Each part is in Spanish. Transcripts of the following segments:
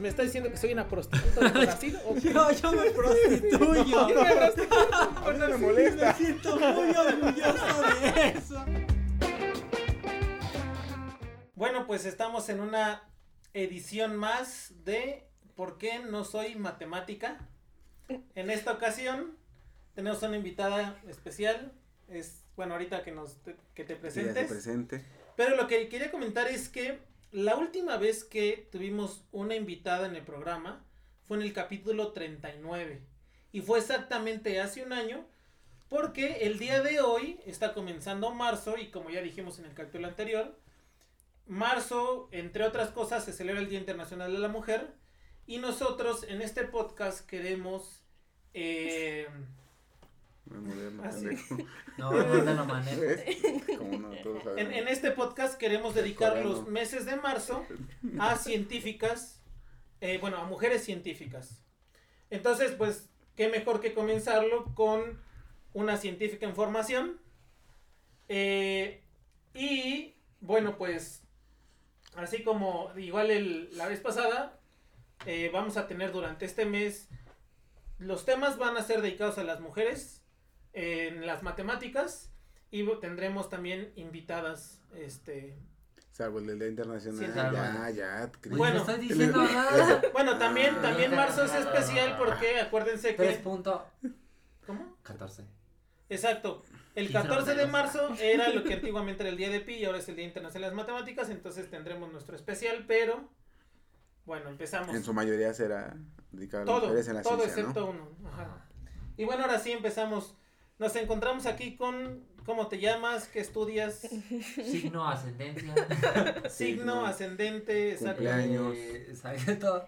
¿Me está diciendo que soy una prostituta de Brasil? ¿O qué? yo, yo me prostituyo. Yo me prostituyo. A mí no me molesta. Me siento muy orgulloso de eso. Bueno, pues estamos en una edición más de ¿Por qué no soy matemática? En esta ocasión tenemos una invitada especial. Es, bueno, ahorita que nos que te presentes. presente. Pero lo que quería comentar es que la última vez que tuvimos una invitada en el programa fue en el capítulo 39. Y fue exactamente hace un año, porque el día de hoy está comenzando marzo y como ya dijimos en el capítulo anterior, marzo, entre otras cosas, se celebra el Día Internacional de la Mujer y nosotros en este podcast queremos... eh, Ah, sí. No, no no, todos En, este podcast queremos dedicar los meses de marzo a científicas, eh, bueno, a mujeres científicas. Entonces, pues, qué mejor que comenzarlo con una científica en formación. Eh, y, bueno, pues, así como igual el- la vez pasada, eh, vamos a tener durante este mes, los temas van a ser dedicados a las mujeres en las matemáticas. Y tendremos también invitadas, este... Salvo el del Día Internacional. Sí, ya, ya. Güey, Bueno. no estoy diciendo nada. Bueno, también, Ah. también marzo es especial porque acuérdense Tres que... punto ¿Cómo? 14. Exacto. El Quince 14 de marzo era lo que antiguamente era el día de Pi y ahora es el Día Internacional de las Matemáticas, entonces tendremos nuestro especial, pero... Bueno, empezamos. En su mayoría será dedicado a las Todo, mujeres en la todo ciencia, excepto ¿no? uno. Ajá. Y bueno, ahora sí empezamos. Nos encontramos aquí con... ¿Cómo te llamas? ¿Qué estudias? Signo, ascendencia. Signo, ascendente, exacto. Cumpleaños. eh, ¿Sabes todo?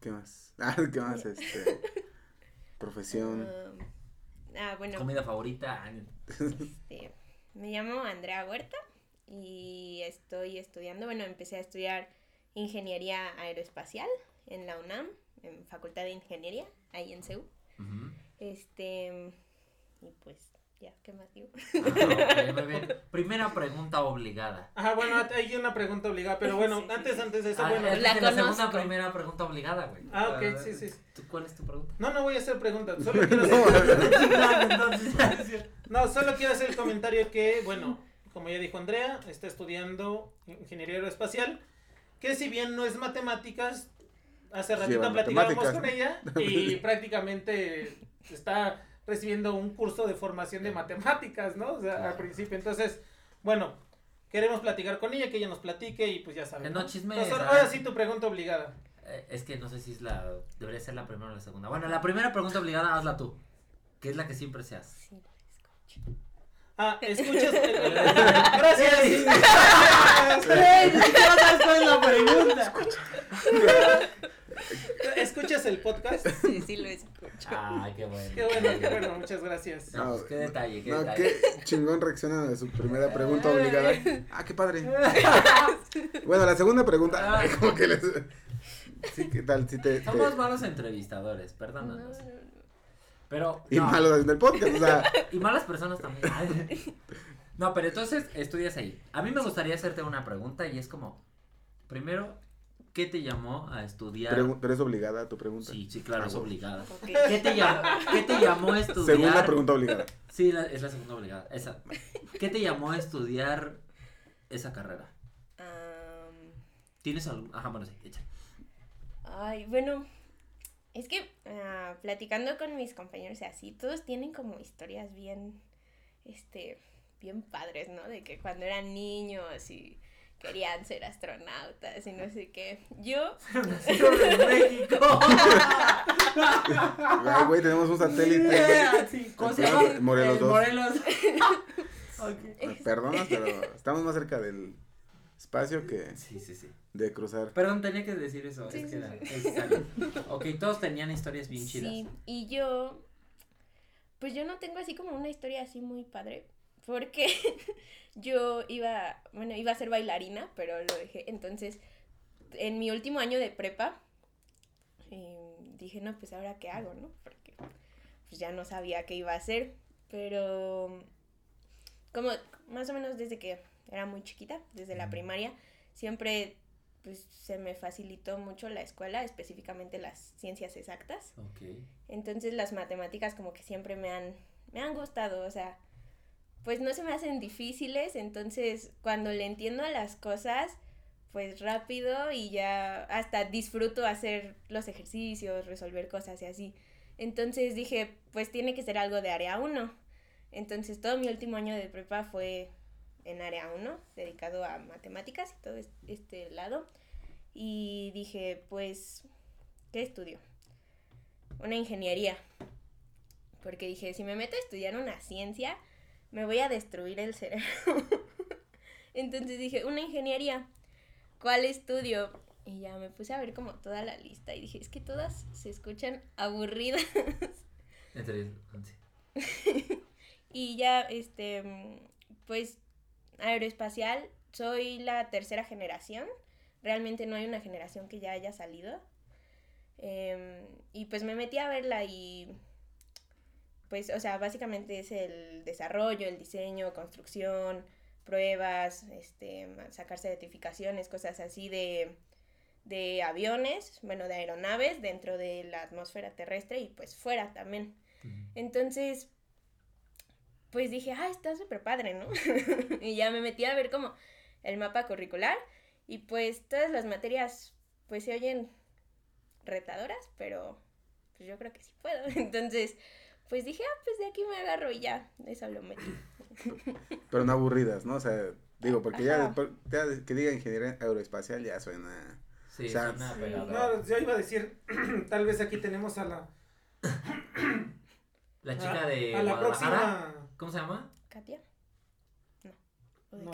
¿Qué más? Ah, ¿qué más? Este. Profesión. Um, ah, bueno, Comida favorita. este, me llamo Andrea Huerta y estoy estudiando, bueno, empecé a estudiar ingeniería aeroespacial en la UNAM, en Facultad de Ingeniería, ahí en CEU. Ujú. Este, y pues, ya, ¿qué más digo? Ah, ok, muy bien. Primera pregunta obligada. Ajá, bueno, hay una pregunta obligada, pero bueno, Sí, sí, antes, sí. antes de eso, Ah, bueno. La la segunda primera pregunta obligada, güey. Ah, ok, sí, sí. ¿Tú- ¿Cuál es tu pregunta? No, no voy a hacer preguntas, solo quiero hacer, no, solo quiero hacer el comentario que, bueno, como ya dijo Andrea, está estudiando ingeniería aeroespacial, que si bien no es matemáticas, hace ratito platicábamos con ella y prácticamente está recibiendo un curso de formación de matemáticas, ¿no? O sea, al principio. Entonces, bueno, queremos platicar con ella, que ella nos platique y pues ya saben. No Entonces, ahora, ¿sabes? ahora sí tu pregunta obligada. eh, es que no sé si es la. Debería ser la primera o la segunda. Bueno, la primera pregunta obligada, hazla tú. Que es la que siempre se hace. Sí, escucho. Ah, escuchas. el- gracias. Siquiera sabes cuál es la pregunta. ¿Escuchas el podcast? Sí, sí lo escucho. Ay, qué bueno. Qué bueno, qué bueno, muchas gracias. No, pues, qué detalle, qué no, detalle. qué chingón reaccionan a su primera pregunta obligada. Ah, qué padre. Bueno, la segunda pregunta. Ah. Como que les. Sí, ¿qué tal? Si te. te- Somos malos entrevistadores, No, perdónanos. no, no. Pero. Y no, malos haciendo el podcast. O sea, Y malas personas también. No, pero entonces estudias ahí. A mí me gustaría hacerte una pregunta y es como, primero, ¿qué te llamó a estudiar? pregu- pero es obligada tu pregunta. Sí, sí, claro, Ah, es obligada. ¿Qué te llamó, ¿qué te llamó a estudiar? Segunda pregunta obligada. Sí, la- es la segunda obligada. Esa. ¿Qué te llamó a estudiar esa carrera? ¿Tienes algún? Ajá, bueno, sí, echa. Ay, bueno, es que ah, platicando con mis compañeros y así, todos tienen como historias bien, este, bien padres, ¿no? De que cuando eran niños y querían ser astronautas y no sé qué. Yo, en México. Ay, güey, tenemos un satélite. Sí, ¿Cómo se Eh, llama? Morelos Eh, dos. Morelos. Ok. Me Perdonas, pero estamos más cerca del espacio que Sí, sí, sí. de cruzar. Perdón, tenía que decir eso. Sí, es que sí, era sí. Ok, todos tenían historias bien chidas. Sí, y yo, pues yo no tengo así como una historia así muy padre, porque yo iba, bueno, iba a ser bailarina, pero lo dejé. Entonces, en mi último año de prepa, eh, dije, no, pues ahora qué hago, ¿no? Porque pues ya no sabía qué iba a hacer, pero como más o menos desde que era muy chiquita, desde la primaria, siempre pues se me facilitó mucho la escuela, específicamente las ciencias exactas. Entonces las matemáticas como que siempre me han, me han gustado, o sea, pues no se me hacen difíciles, entonces cuando le entiendo a las cosas, pues rápido y ya hasta disfruto hacer los ejercicios, resolver cosas y así. Entonces dije, pues tiene que ser algo de área 1. Entonces todo mi último año de prepa fue en área 1, dedicado a matemáticas y todo es- este lado. Y dije, pues, ¿qué estudio? Una ingeniería. Porque dije, si me meto a estudiar una ciencia, me voy a destruir el cerebro. Entonces dije, una ingeniería. ¿Cuál estudio? Y ya me puse a ver como toda la lista y dije, es que todas se escuchan aburridas. Y ya, este, pues, aeroespacial, soy la tercera generación. Realmente no hay una generación que ya haya salido. Em, y pues me metí a verla y, pues, o sea, básicamente es el desarrollo, el diseño, construcción, pruebas, este, sacar certificaciones, cosas así de, de aviones, bueno, de aeronaves dentro de la atmósfera terrestre y pues fuera también. Entonces, pues dije, ah, está súper padre, ¿no? y ya me metí a ver como el mapa curricular y pues todas las materias pues se oyen retadoras, pero pues yo creo que sí puedo. Entonces, pues dije, ah, pues de aquí me agarro y ya, eso lo metí. Pero no aburridas, ¿no? O sea, digo, porque ya, ya que diga ingeniería aeroespacial ya suena. Sí, O sea, suena Sí, pegador. no, yo iba a decir, tal vez aquí tenemos a la, La chica a, de a la Guadalajara. próxima. ¿Cómo se llama? ¿Katia?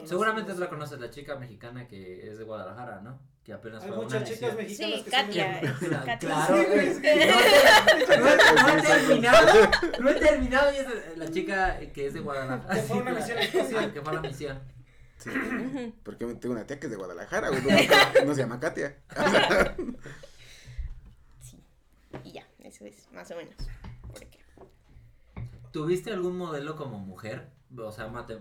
Seguramente la conoces, la chica mexicana que es de Guadalajara, ¿no? Que apenas Hay fue a muchas una chicas mexicanas Sí, que Katia. Katia. claro. No, he- no he terminado, no he terminado y es la chica que es de Guadalajara. Que fue una misión. Ah, que fue la misión. Sí. Porque tengo una tía que es de Guadalajara, güey. No, no se llama Katia. Sí. Y ya, eso es más o menos. Porque ¿Tuviste algún modelo como mujer? O sea, mate-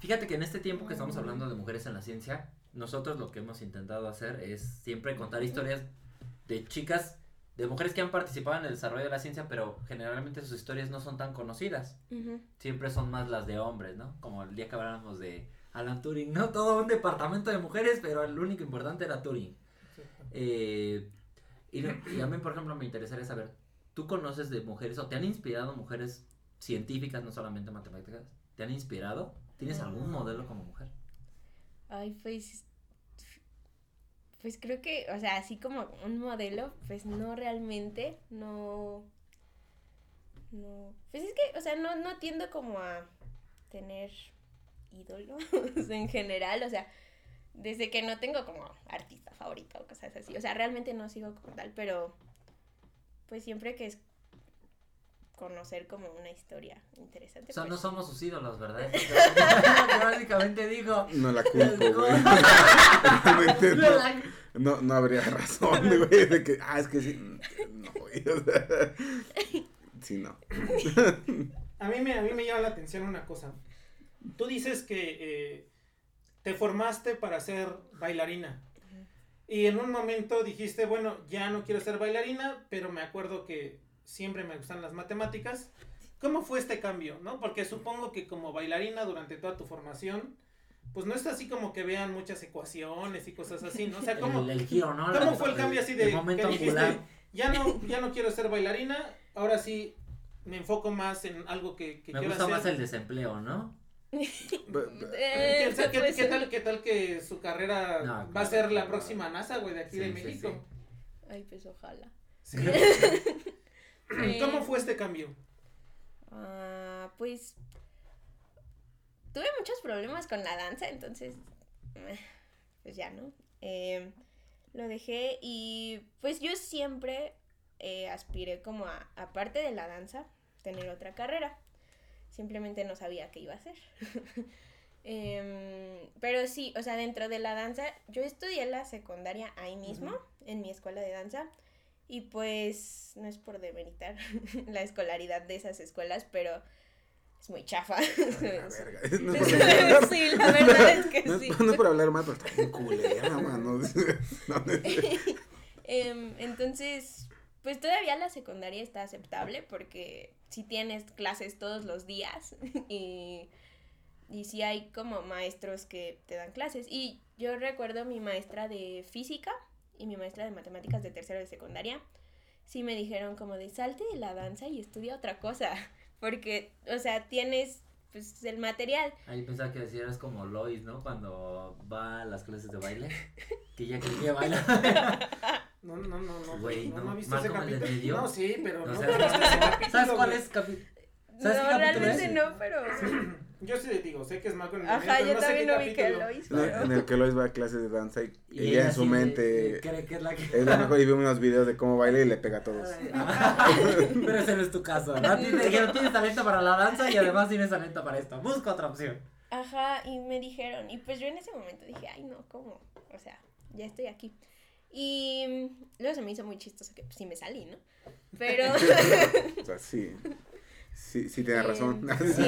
fíjate que en este tiempo que estamos hablando de mujeres en la ciencia, nosotros lo que hemos intentado hacer es siempre contar historias de chicas, de mujeres que han participado en el desarrollo de la ciencia, pero generalmente sus historias no son tan conocidas. Siempre son más las de hombres, ¿no? Como el día que hablábamos de Alan Turing, ¿no? Todo un departamento de mujeres, pero el único importante era Turing. Eh, y a mí, por ejemplo, me interesaría saber, ¿tú conoces de mujeres o te han inspirado mujeres científicas, no solamente matemáticas? ¿Te han inspirado? ¿Tienes algún modelo como mujer? Ay, pues. Pues creo que, o sea, así como un modelo, pues no realmente, no. No. Pues es que, o sea, no, no tiendo como a tener ídolos en general, o sea, desde que no tengo como artista favorito o cosas así, o sea, realmente no sigo como tal, pero pues siempre que es conocer como una historia interesante. O sea, no pues, somos sus ídolos, ¿verdad? Básicamente dijo. No la culpo, güey. Realmente No no, no, no habría razón, güey, de que, ah, es que sí, no, güey, o sea, sí, no. A mí me, a mí me llama la atención una cosa. Tú dices que eh, te formaste para ser bailarina. Y en un momento dijiste, bueno, ya no quiero ser bailarina, pero me acuerdo que siempre me gustan las matemáticas. ¿Cómo fue este cambio? ¿no? Porque supongo que como bailarina durante toda tu formación, pues no es así como que vean muchas ecuaciones y cosas así, ¿no? O sea, ¿cómo, El, el giro, ¿no? ¿Cómo fue el cambio así de el momento que dijiste, ya no, ya no quiero ser bailarina, ahora sí me enfoco más en algo que, que Me quiero gusta hacer? más el desempleo, ¿no? eh, ¿Qué, qué- qué tal, ¿Qué tal que su carrera No, va a ser la próxima NASA, güey, de aquí Sí, de sí, México? Ay, pues ojalá. ¿Cómo fue este cambio? Ah, pues tuve muchos problemas con la danza, entonces eh, pues ya, ¿no? Eh, lo dejé y pues yo siempre eh, aspiré como a, aparte de la danza, tener otra carrera. Simplemente no sabía qué iba a hacer. Em, pero sí, o sea, dentro de la danza, yo estudié la secundaria ahí mismo, en mi escuela de danza. Y pues no es por demeritar la escolaridad de esas escuelas, pero es muy chafa. La verga. No es por- sí, la verdad es que no sí. no es por hablar mal, pero está bien culera, mano. No, no, Em, entonces, pues todavía la secundaria está aceptable porque si tienes clases todos los días y, y sí hay como maestros que te dan clases. Y yo recuerdo mi maestra de física y mi maestra de matemáticas de tercero de secundaria, sí me dijeron como de salte de la danza y estudia otra cosa, porque, o sea, tienes pues el material. Ahí pensaba que decías como Lois, ¿no? Cuando va a las clases de baile. Que ya que baila. No, no, no, no. Güey, no, no. no, he visto ese capítulo. medio. No, sí, pero No capítulo. ¿Sabes cuál es capi- No, ¿Sabes qué capítulo realmente es? no, pero... Yo sí te digo, sé que es Malcolm. en el Ajá, yo pero no también lo vi que capítulo. lo hizo. No, en el que Lois va a clases de danza y, Y ella en su de- mente de- cree que es la que. es la mejor y ve unos videos de cómo baila y le pega a todos. Pero ese no es tu caso, ¿no? Dijeron, tienes talento para la danza y además tienes talento para esto. Busca otra opción. Ajá, y me dijeron, y pues yo en ese momento dije, ay no, ¿cómo? O sea, ya estoy aquí. Y luego se me hizo muy chistoso que pues sí me salí, ¿no? Pero, O sea, sí. Sí, sí tiene Eh, razón. sí.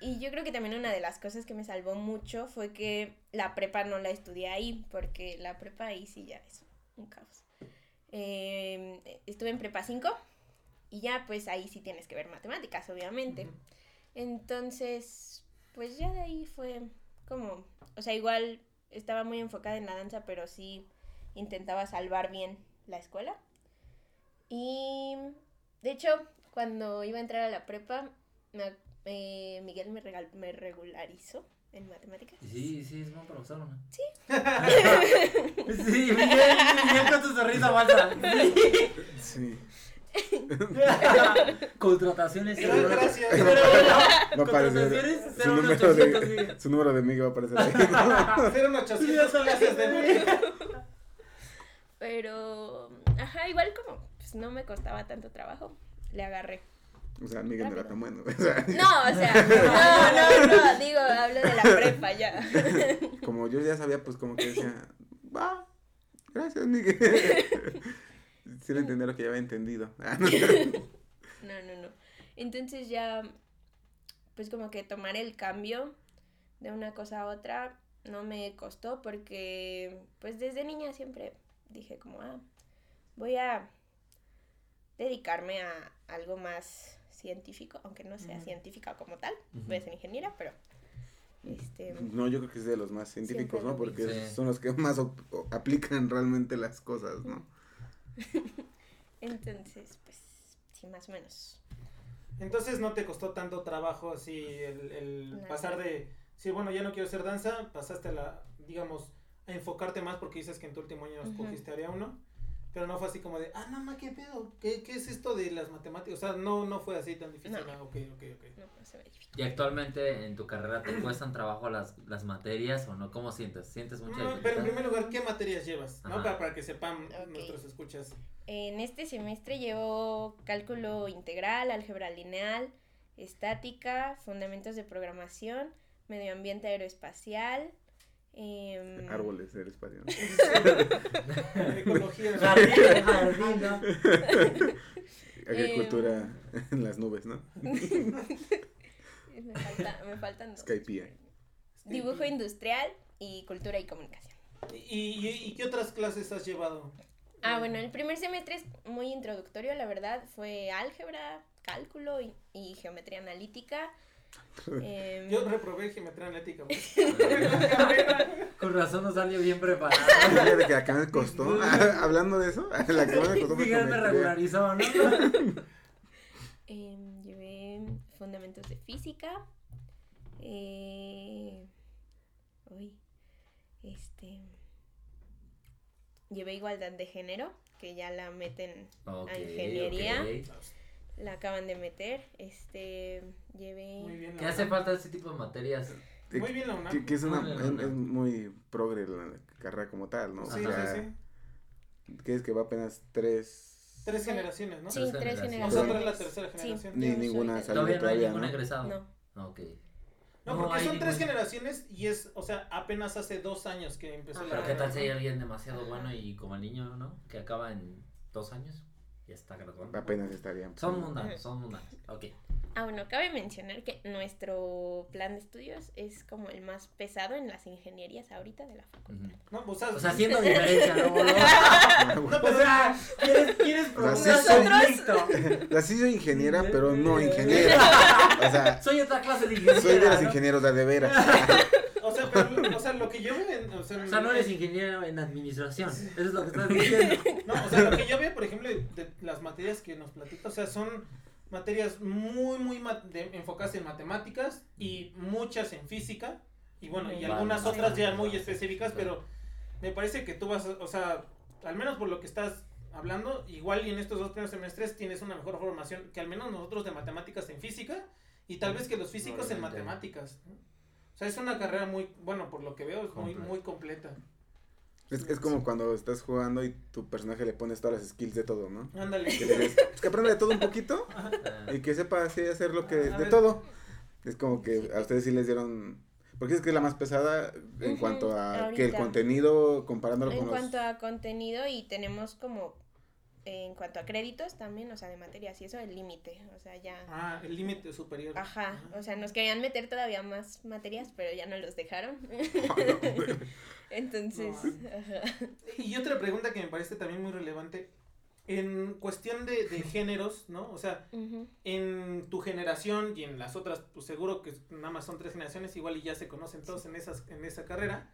y yo creo que también una de las cosas que me salvó mucho fue que la prepa no la estudié ahí, porque la prepa ahí sí ya es un caos. Eh, estuve en prepa 5 y ya pues ahí sí tienes que ver matemáticas, obviamente. Entonces, pues ya de ahí fue como, o sea, igual estaba muy enfocada en la danza, pero sí intentaba salvar bien la escuela. Y de hecho, cuando iba a entrar a la prepa, me eh, Miguel me, regal- me regularizó en matemáticas. Sí, sí, es buen profesor, ¿no? Sí. sí, Miguel, Miguel con tu sonrisa falsa. Sí. Contrataciones. Pero gracias. cero- Va a aparecer Contrataciones, su número, de, Miguel. su número de Miguel va a aparecer ahí. Fueron 800 clases de música. Pero, ajá, igual como pues, no me costaba tanto trabajo, le agarré. O sea, Miguel no era tan bueno. O sea, No, o sea, no, no, no, digo, hablo de la prepa ya. como yo ya sabía, pues como que decía, va, gracias Miguel. Sin entender lo que ya había entendido. No, no, no. Entonces ya, pues como que tomar el cambio de una cosa a otra no me costó porque pues desde niña siempre dije como, ah, voy a dedicarme a algo más científico, aunque no sea científica como tal, Ujú. voy a ser ingeniera, pero este... No, yo creo que es de los más científicos, ¿no? Porque. Sí. son los que más aplican realmente las cosas, ¿no? Entonces, pues, sí, más o menos. Entonces no te costó tanto trabajo así el, pasar de, sí, bueno, ya no quiero hacer danza, pasaste a la, digamos, a enfocarte más porque dices que en tu último año Ujú. escogiste área 1, pero no fue así como de, ah, no, ma, ¿qué pedo? ¿Qué, ¿Qué es esto de las matemáticas? O sea, no, no fue así tan difícil. No. ah, ok, ok, ok. No, no se. ¿Y actualmente en tu carrera te cuestan trabajo las, las materias o no? ¿Cómo sientes? ¿Sientes mucha No, pero en primer lugar, ¿qué materias llevas? ¿No? Para, para que sepan Ok. nuestros escuchas. En este semestre llevo cálculo integral, álgebra lineal, estática, fundamentos de programación, medio ambiente aeroespacial. Em, Árboles del espacio. Ecología. Jardín, jardín, ¿no? Agricultura en las nubes, ¿no? me, falta- me faltan dos. Skypiea. Dibujo industrial y cultura y comunicación. ¿Y, y, y qué otras clases has llevado? Ah, bueno, el primer semestre es muy introductorio, la verdad. Fue álgebra, cálculo y, y geometría analítica. Em, Yo reprobé geometría analítica. Con razón no salió bien preparado. Fíjate que acá me costó. Hablando de eso, la que me costó Miguel me regularizó, ¿no? em, llevé fundamentos de física. Eh, uy, este. Llevé igualdad de género, que ya la meten, Ok, ingeniería. La acaban de meter. Este, llevé. Muy bien. ¿Qué la hace falta ese tipo de materias? eh, Muy bien la UNAM. que, que es, una, Muy bien, es, es muy progre la carrera como tal, ¿no? Sí, o sea, sí, sí. que es que va apenas tres... Tres generaciones, ¿no? Sí, Tres tres generaciones. Nosotros es la tercera Sí. generación. Ni Yo soy ninguna salido Todavía no hay todavía, ningún ¿no? egresado. No. Ok. No, porque son tres ningún- generaciones y es, o sea, apenas hace dos años que empezó Ajá. la Pero qué tal si hay alguien demasiado bueno y como el niño, ¿no? Que acaba en dos años. Ya está graduando. Apenas estarían. Son mundanos, son mundanos. Ok. Ah, bueno, cabe mencionar que nuestro plan de estudios es como el más pesado en las ingenierías ahorita de la facultad. No, sea, O sea, haciendo diferencia, ¿no? O sea, ¿quieres, quieres conflicto? Así soy ingeniera, pero no ingeniera. O sea, Soy otra clase de ingeniero. soy de los ingenieros de, de veras. o sea, pero, sea, lo que yo veo en, o sea, O sea, no eres ingeniero en administración. Eso es lo que estás diciendo. No, o sea, lo que yo veo, por ejemplo, de, las materias que nos platica, o sea, son materias muy, muy de- enfocadas en matemáticas y muchas en física. Y bueno, y algunas vale. otras ya muy específicas, pero me parece que tú vas, o sea, al menos por lo que estás hablando, igual y en estos dos primeros semestres tienes una mejor formación que al menos nosotros de matemáticas en física y tal vez que los físicos en matemáticas. ¿no? O sea, es una carrera muy, bueno, por lo que veo, es muy, Completa. muy completa. Es, es como cuando estás jugando y tu personaje le pones todas las skills de todo, ¿no? Ándale. Que le dices, pues que aprenda de todo un poquito Ah, y que sepa así hacer lo que, A de ver. todo. Es como que a ustedes sí les dieron, porque es que es la más pesada en cuanto a que el contenido comparándolo En con los... cuanto a contenido y tenemos como, en cuanto a créditos también, o sea, de materias y eso, el límite, o sea, ya... Ah, el límite superior. Ajá, o sea, nos querían meter todavía más materias, pero ya no los dejaron. Entonces, No. ajá. Y otra pregunta que me parece también muy relevante, en cuestión de, de géneros, ¿no? O sea, Ujú. en tu generación y en las otras, pues seguro que nada más son tres generaciones, igual y ya se conocen todos en, esas, en esa carrera.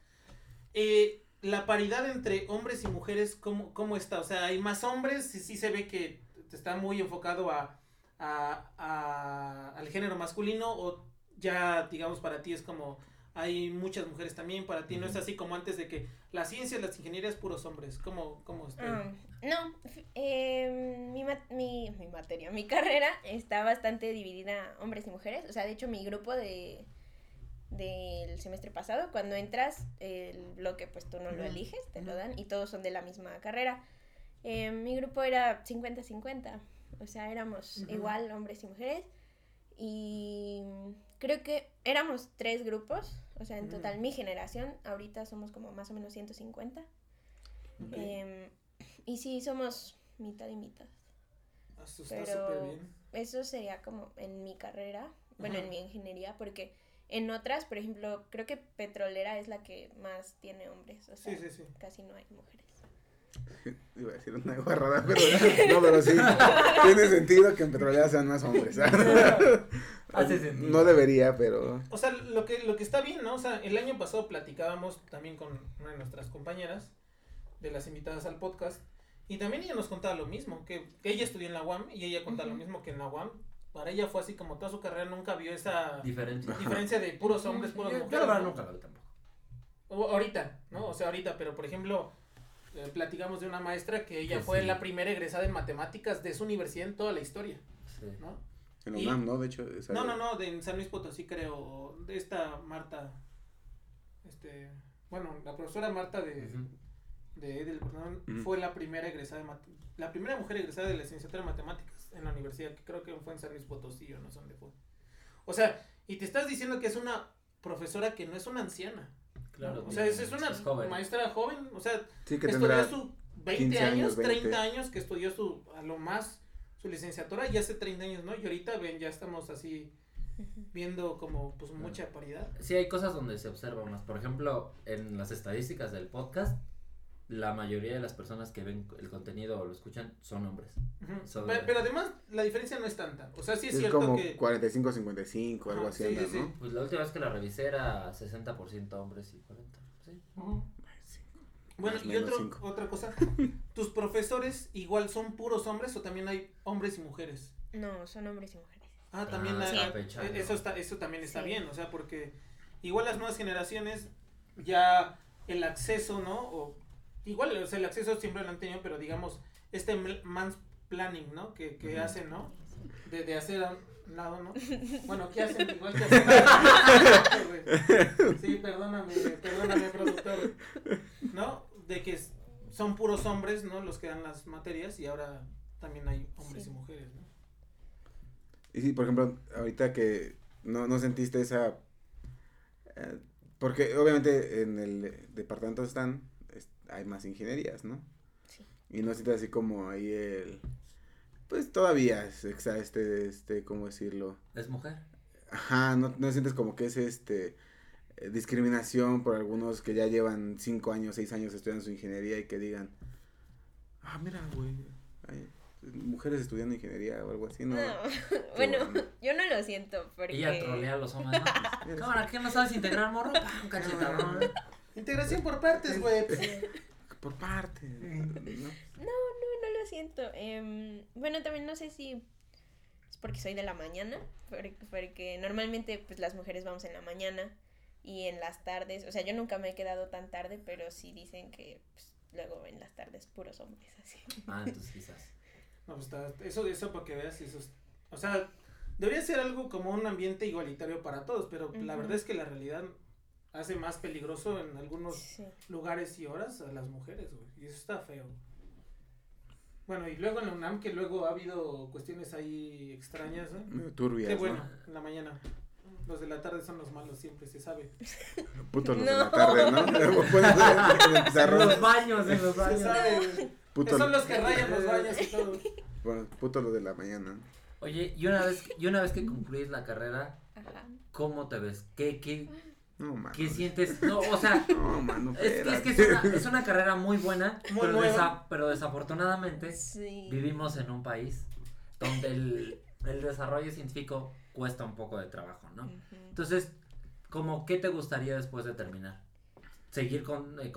Eh, la paridad entre hombres y mujeres, ¿cómo, cómo está? O sea, hay más hombres, sí, sí se ve que está muy enfocado a, a- a- al género masculino o ya, digamos, para ti es como hay muchas mujeres también, para ti no es así como antes de que las ciencias, las ingenierías, puros hombres. ¿Cómo, cómo está? Ah, no, em, mi, ma- mi, mi materia, mi carrera está bastante dividida hombres y mujeres. O sea, de hecho, mi grupo de del semestre pasado, cuando entras, el bloque pues tú no lo eliges, te lo dan y todos son de la misma carrera. Em, mi grupo era 50-50, o sea, éramos Ujú. igual hombres y mujeres. Y creo que éramos tres grupos, o sea, en Ujú. total mi generación, ahorita somos como más o menos 150. Ok. Em, y sí, somos mitad y mitad. Ah, Eso está pero- bien. Eso sería como en mi carrera, bueno, Ajá. en mi ingeniería, porque en otras, por ejemplo, creo que petrolera es la que más tiene hombres, o sea, Sí, sí, sí. casi no hay mujeres. Iba a decir una guarrada, pero no, pero sí. Tiene sentido que en petrolera sean más hombres. Hace sentido. No debería, pero... O sea, lo que, lo que está bien, ¿no? O sea, el año pasado platicábamos también con una de nuestras compañeras, de las invitadas al podcast, y también ella nos contaba lo mismo, que ella estudió en la UAM y ella contaba lo mismo que en la UAM. Para ella fue así como toda su carrera nunca vio esa diferencia de puros hombres, puros Yo, mujeres. yo la verdad ¿no? nunca lo vi tampoco. O- ahorita, ¿no? O sea, ahorita, pero por ejemplo, eh, platicamos de una maestra que ella Que fue sí. la primera egresada en matemáticas de su universidad en toda la historia, Sí. ¿no? En UNAM, ¿no? De hecho... esa- No, no, no, de en San Luis Potosí creo, de esta Marta, este, bueno, la profesora Marta de. De Edelbrun Ujú. fue la primera egresada, de la primera mujer egresada de la licenciatura en matemáticas en la universidad, que creo que fue en San Luis Potosí o no sé dónde fue. O sea, y te estás diciendo que es una profesora que no es una anciana. Claro. O sea, es, es una es joven. maestra joven, o sea, Sí, que estudió su 20 15 años, años, 20. 30 años que estudió su, a lo más, su licenciatura, y hace 30 años, ¿no? Y ahorita ven, ya estamos así viendo como pues mucha paridad. Sí, hay cosas donde se observa más. Por ejemplo, en las estadísticas del podcast, la mayoría de las personas que ven el contenido o lo escuchan son hombres. Son- Pero, además la diferencia no es tanta. O sea, sí es, Es cierto como que 45-55, algo Ajá, así sí, anda, sí, sí. ¿no? Pues la última vez que la revisé era 60% hombres y 40. Sí. Bueno, y otro, cinco. otra cosa, ¿tus profesores igual son puros hombres o también hay hombres y mujeres? No, son hombres y mujeres. Ah, también Ah, hay- sí. campechano. eh, eso está eso también está Sí. bien, o sea, porque igual las nuevas generaciones ya el acceso, ¿no? O igual o sea, el acceso siempre lo han tenido, pero digamos este mansplaining, ¿no? Que, que hacen, ¿no? de, de hacer a un lado, ¿no? Bueno, ¿qué hacen? Igual que hacen. Sí, perdóname, perdóname, productor. ¿No? De que son puros hombres, ¿no? Los que dan las materias y ahora también hay hombres Sí. y mujeres, ¿no? Y sí, por ejemplo, ahorita que no, no sentiste esa... eh, porque obviamente en el departamento están, es- hay más ingenierías, ¿no? Sí. Y no sientes así como ahí el... Pues todavía es exa- este, este, ¿cómo decirlo? ¿Es mujer? Ajá, no, no sientes como que es este eh, discriminación por algunos que ya llevan cinco años, seis años estudiando su ingeniería y que digan, ah, mira, güey, mujeres estudiando ingeniería o algo así, ¿no? No. bueno, yo no lo siento porque... Ella trolea a los hombres, ¿no? Cámara, ¿qué no sabes integrar, morro? ¡Pam! Un cachetadón. Integración por partes, güey. Por parte. ¿no? No, no lo siento. Em, bueno, también no sé si es porque soy de la mañana, porque, porque normalmente pues las mujeres vamos en la mañana y en las tardes, o sea, yo nunca me he quedado tan tarde, pero sí dicen que pues, luego en las tardes puros hombres así. Ah, entonces quizás. No, pues está, eso, eso para que veas, eso es- o sea, debería ser algo como un ambiente igualitario para todos, pero la verdad es que la realidad hace más peligroso en algunos Sí. lugares y horas a las mujeres, güey, y eso está feo. Bueno, y luego en la UNAM, que luego ha habido cuestiones ahí extrañas. Medio turbias, Qué ¿no? bueno, en la mañana. Los de la tarde son los malos, siempre se sabe. Putos los de la tarde, ¿no? En los baños, en los Se baños. sabe, güey. putos, Son los que rayan los baños y todo. bueno, putos los de la mañana. Oye, y una vez, y una vez que concluís la carrera, Ajá. ¿cómo te ves? ¿Qué, qué, No, mano. qué sientes? No, o sea, No, mano, es que, es, que es, una, es una carrera muy buena, Muy pero, nueva. desa- pero desafortunadamente Sí. vivimos en un país donde el, el desarrollo científico cuesta un poco de trabajo, ¿no? Ujú. Entonces, ¿cómo qué te gustaría después de terminar? ¿Seguir con, eh,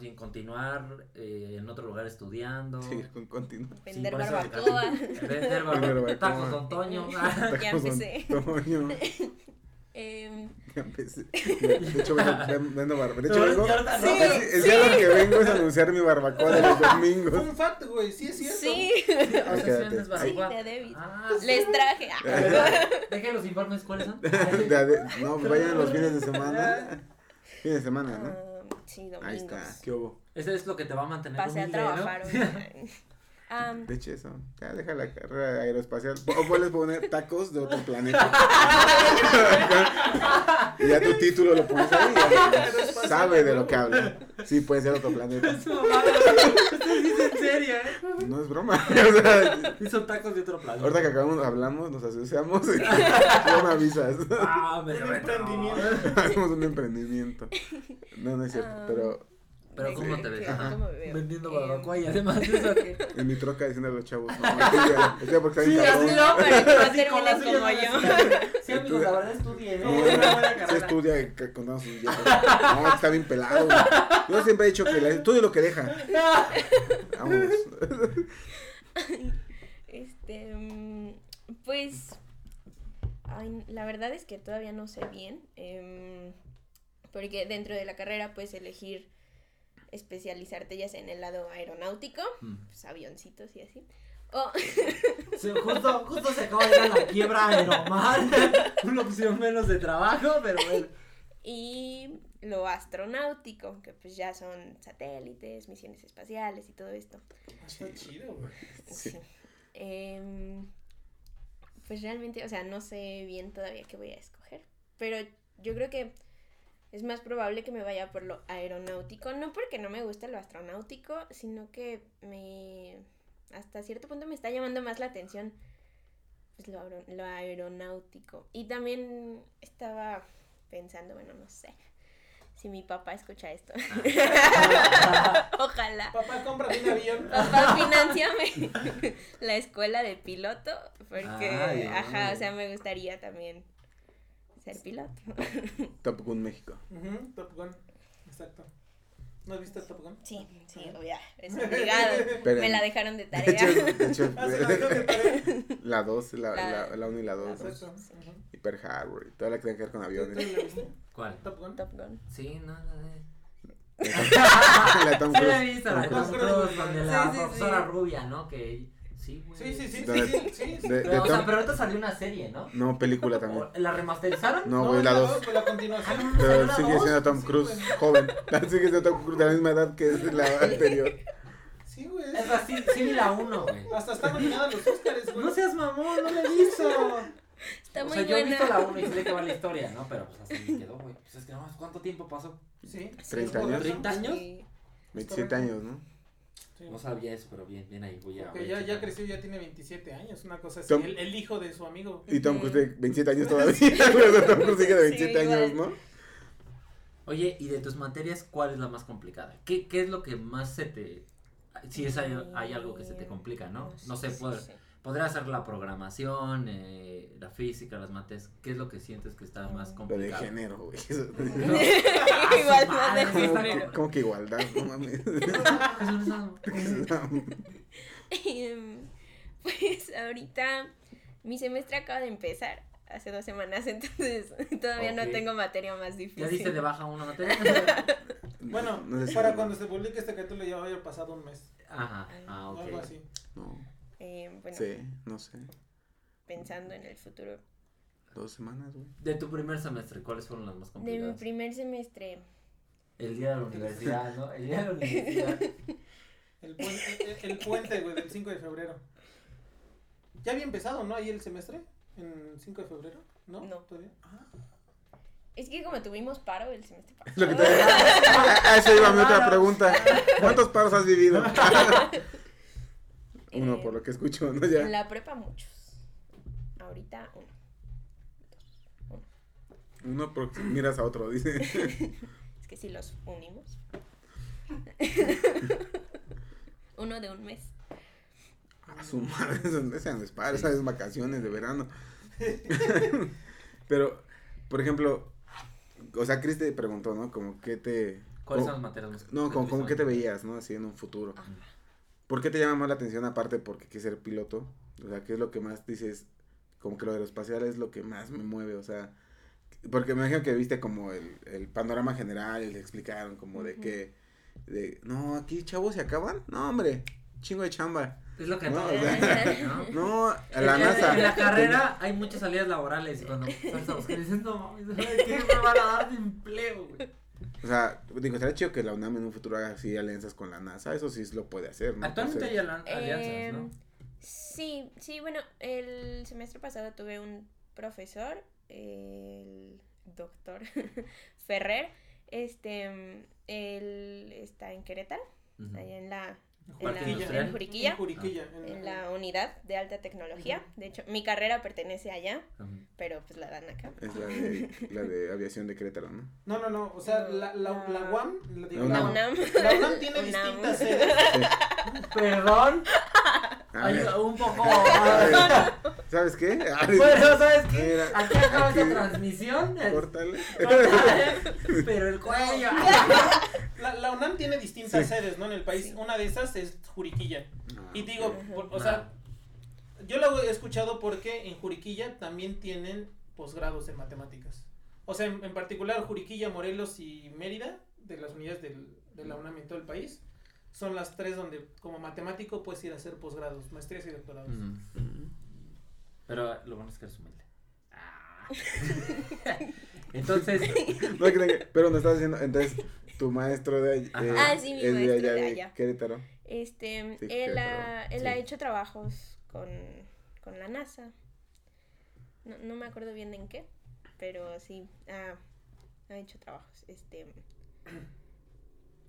bien, continuar eh, en otro lugar estudiando? Sí, con continuo. Vender por eso- barbacoa. Vender barbacoa. Tacos Toño. Ya empecé. Empecé. De hecho, vendo, ven- vendo barbacoa. De hecho, vengo. Sí. Es, es ya lo que vengo es anunciar mi barbacoa de los domingos. Fun fact, güey, sí es cierto. sí, sí barbacoa. de David. Ah, Les traje. ah. Deje los informes, ¿cuáles son? No, pues vayan los fines de semana. Fines de semana, ¿no? Ah, sí, domingos. Ahí está. ¿Qué hubo? Ese es lo que te va a mantener Pasé a humilde, ¿no? trabajar. Am, De hecho, eso. Ya deja la carrera aeroespacial. O puedes poner tacos de otro planeta. y ya tu título lo pones ahí. ya sabe de lo que habla. Sí, puede ser otro planeta. Es en serio, ¿eh? No es broma. O sea, Hizo tacos de otro planeta. ahorita que acabamos, hablamos, nos asociamos. Y ya me avisas. Ah, me Un retro. emprendimiento. Hacemos un emprendimiento. No, no es cierto. Ah. Pero Pero ¿cómo te ves? que- Ajá. ¿Cómo me veo? Vendiendo Em, barbacoa y además eso que... en mi troca diciendo a los chavos. No, estudia, estudia porque está bien Sí, cabrón. así No, para que no terminen como no yo. la- Sí, amigos, la verdad estudien, ¿eh? No, Es una buena Se estudia contamos sus. No, está bien pelado. güey. Yo siempre he dicho que la- estudie lo que deja. Vamos. Este, mm, pues, ay, la verdad es que todavía no sé bien, em, porque dentro de la carrera puedes elegir especializarte ya sea en el lado aeronáutico, Mm. pues avioncitos y así, o Sí, justo, justo se acaba de ir a la quiebra aeromar. Una opción menos de trabajo, pero bueno. y lo astronáutico, que pues ya son satélites, misiones espaciales y todo esto. Está chido, güey. Sí. Sí. Em, pues realmente, o sea, no sé bien todavía qué voy a escoger. Pero yo creo que es más probable que me vaya por lo aeronáutico. No porque no me guste lo astronáutico, sino que me. Hasta cierto punto me está llamando más la atención. Pues lo, lo aeronáutico. Y también estaba pensando, bueno, no sé. Si mi papá escucha esto. Ojalá. Papá, compra un avión. Papá, financiame la escuela de piloto, porque, Ay, ajá, o sea, me gustaría también ser piloto. Top Gun México. Ujú, Top Gun. Exacto. ¿No has visto Top Gun? Sí, sí, obvia, es obligado. Pero- Me la dejaron de De hecho, tarea. de hecho, Ah, sí, la dejaron de tarea. la 2, la, La- la, la 1 y la 2. Exacto. Y Pearl Harbor y toda la que tenga que ver con ¿Tú aviones. la? ¿Cuál? Top Gun. Top Gun. Sí, no, no, no. la Tom Sí la he Cruise. visto, la Cruise. Tom Cruise, donde la Sí, sí, profesora sí. rubia, ¿no? Que Sí, güey. Sí, sí, sí, sí, De- sí, sí, sí. De, de Pero, o sea, pero ahorita salió una serie, ¿no? No, película también. ¿O ¿La remasterizaron? No, güey, la es dos. dos, pues la continuación. Ah, no, Pero ¿Salió la sigue dos? siendo Tom Cruise, joven. Sigue siendo Tom Cruise de la misma edad que la anterior. Sí, güey. Es así, sí vi la uno, güey. Hasta está nominada a los Oscars, güey. No seas mamón, no la he visto. Está o muy sea, yo he buena. visto la 1 y sé de qué va la historia, ¿no? Pero pues así quedó, güey. Pues es que no, ¿cuánto tiempo pasó? Sí. 30 es años. correcto. ¿30 años? Sí. 27 años, ¿no? Sí. No sabía eso, pero bien, bien ahí, voy a... Que voy a ya, ya creció, ya tiene 27 años, una cosa así. Tom- El, el hijo de su amigo. Y Tom. Cruise de 27 años todavía. Tom Cruise sigue de Sí, 27 años, igual. ¿no? Oye, y de tus materias, ¿cuál es la más complicada? ¿Qué, qué es lo que más se te... Si es, hay, hay algo que se te complica, ¿no? No sé, sí, sí. Podría ser la programación, eh, la física, las mates. ¿Qué es lo que sientes que está más Lo de complicado? género, güey. Eso- Igual su más de madre, ¿Cómo género. que, cómo que igualdad? No mames. Em, Pues ahorita mi semestre acaba de empezar hace dos semanas, entonces todavía no tengo materia más difícil. ¿Ya diste de baja una materia? Bueno, No sé si- para cuando se publique este capítulo ya va a haber pasado un mes. Ajá, ah, o Algo así. No, Eh, bueno, sí, no sé. pensando en el futuro. Dos semanas, güey. De tu primer semestre, ¿cuáles fueron las más De mi complicadas? primer semestre, El día de la universidad, ¿no? El día de la universidad. El, puen- el, el puente, güey, del 5 de febrero. Ya había empezado, ¿no? Ahí el semestre. En 5 de febrero. ¿No? No. ¿Todavía? Ah. es que como tuvimos paro el semestre Lo que pasado, te- A a eso iba mi otra pregunta. ¿Cuántos paros has vivido? Uno, Eh, por lo que escucho, ¿no? en la prepa muchos. Ahorita uno. Uno porque miras a otro, dice. Es que si los unimos. uno de un mes. A su madre, ese no es paro, esas es vacaciones de verano. Pero, por ejemplo, o sea, Chris te preguntó, ¿no? Como qué te... ¿Cuáles son las materias más No, como, como qué te veías? veías, ¿no? Así en un futuro. Ajá. ¿Por qué te llama más la atención aparte porque quieres ser piloto? O sea, ¿qué es lo que más dices? Como que lo aeroespacial es lo que más me mueve, o sea, porque me imagino que viste como el, el panorama general y le explicaron como de que, de, no, aquí chavos se acaban, no hombre, chingo de chamba. Es lo que No, todos o sea, dicen, ¿no? No, a En- la NASA. En la carrera hay muchas salidas laborales y cuando a buscar dices, no mames, ¿qué me van a dar de empleo, güey? O sea, digo, estaría chido que la UNAM en un futuro haga así alianzas con la NASA, eso sí lo puede hacer, ¿no? Actualmente hay alianzas, ¿no? Em, Sí, sí, bueno, el semestre pasado tuve un profesor, el doctor Ferrer, este, él está en Querétaro, Ujú. allá en la, en la- en Juriquilla, En Juriquilla. en la unidad de alta tecnología. De hecho, mi carrera pertenece allá, pero pues la dan acá. es la de, la de aviación de Querétaro, ¿no? No, no, no. O sea, la, la, la UAM. La, digo, La La UNAM. UNAM. La UNAM tiene UNAM. distintas sedes. Perdón, hay ver, un poco... ¿Sabes qué? Ay, Bueno, ¿sabes qué? Mira, Aquí acaba esta transmisión. Córtale. Pero el cuello. La, la UNAM tiene distintas Sí. sedes, ¿no? En el país. Sí. Una de esas es Juriquilla. Ah, Y digo, por- o sea, yo lo he escuchado porque en Juriquilla también tienen posgrados en matemáticas. O sea, en, en particular Juriquilla, Morelos y Mérida, de las unidades del- de la UNAM en todo el país, son las tres donde como matemático puedes ir a hacer posgrados, maestrías y doctorados. Mm. Pero lo bueno es que eres humilde. Ah. Entonces, No, que- que- pero nos estás diciendo, entonces, tu maestro de allá, eh, Ah, sí, mi es maestro de de allá. Querétaro. Este, Sí, él, ha, él ha hecho trabajos con, con la NASA. No, no me acuerdo bien en qué, pero sí, ha, ha hecho trabajos. Este,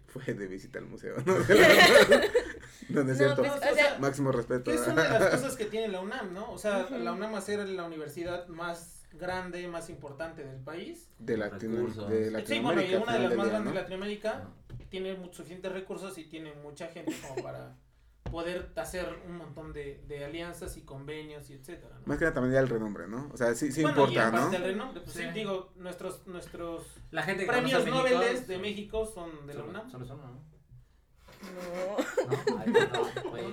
Fue de visita al museo, ¿no? no, no es No, cierto. pues, O o sea, sea, Máximo respeto. Es una de las cosas que tiene la UNAM, ¿no? O sea, la UNAM hacer la universidad más grande, más importante del país. de, Latino, de Sí, bueno, Latinoamérica. y una de las más grandes de Latinoamérica tiene muchos suficientes recursos y tiene mucha gente como para poder hacer un montón de, de alianzas y convenios y etcétera, ¿no? ¿no? Más que nada también ya el renombre, ¿no? O sea, sí, sí Bueno, y importa, ¿no? aparte del renombre, pues sí, Sí. digo, nuestros, nuestros la gente que premios Nobel de México son de la UNAM. solo son, ¿no? no. ¿No? Güey.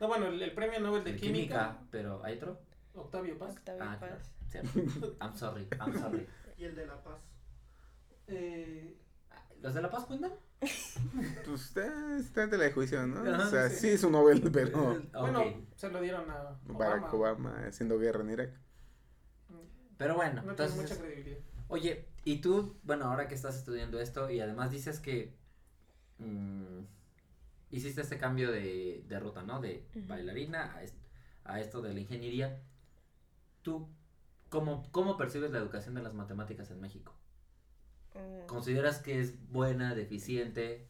No, bueno, el, el premio Nobel de De Química, química, pero ¿hay otro? Octavio Paz. Octavio Ah, Paz. claro. I'm sorry, I'm sorry. Y el de La Paz. Eh, ¿Los de La Paz cuentan? Pues está, está en juicio, ¿no? Ajá, o sea, sí. sí. es un Nobel, pero. Bueno, se lo dieron a Barack Obama. Haciendo guerra en Irak. Pero bueno, No tiene mucha entonces, credibilidad. oye, y tú, bueno, ahora que estás estudiando esto y además dices que mm, hiciste este cambio de, de ruta, ¿no? De bailarina a, est- a esto de la ingeniería. ¿Tú cómo, cómo percibes la educación de las matemáticas en México? Mm, ¿Consideras que es buena, deficiente?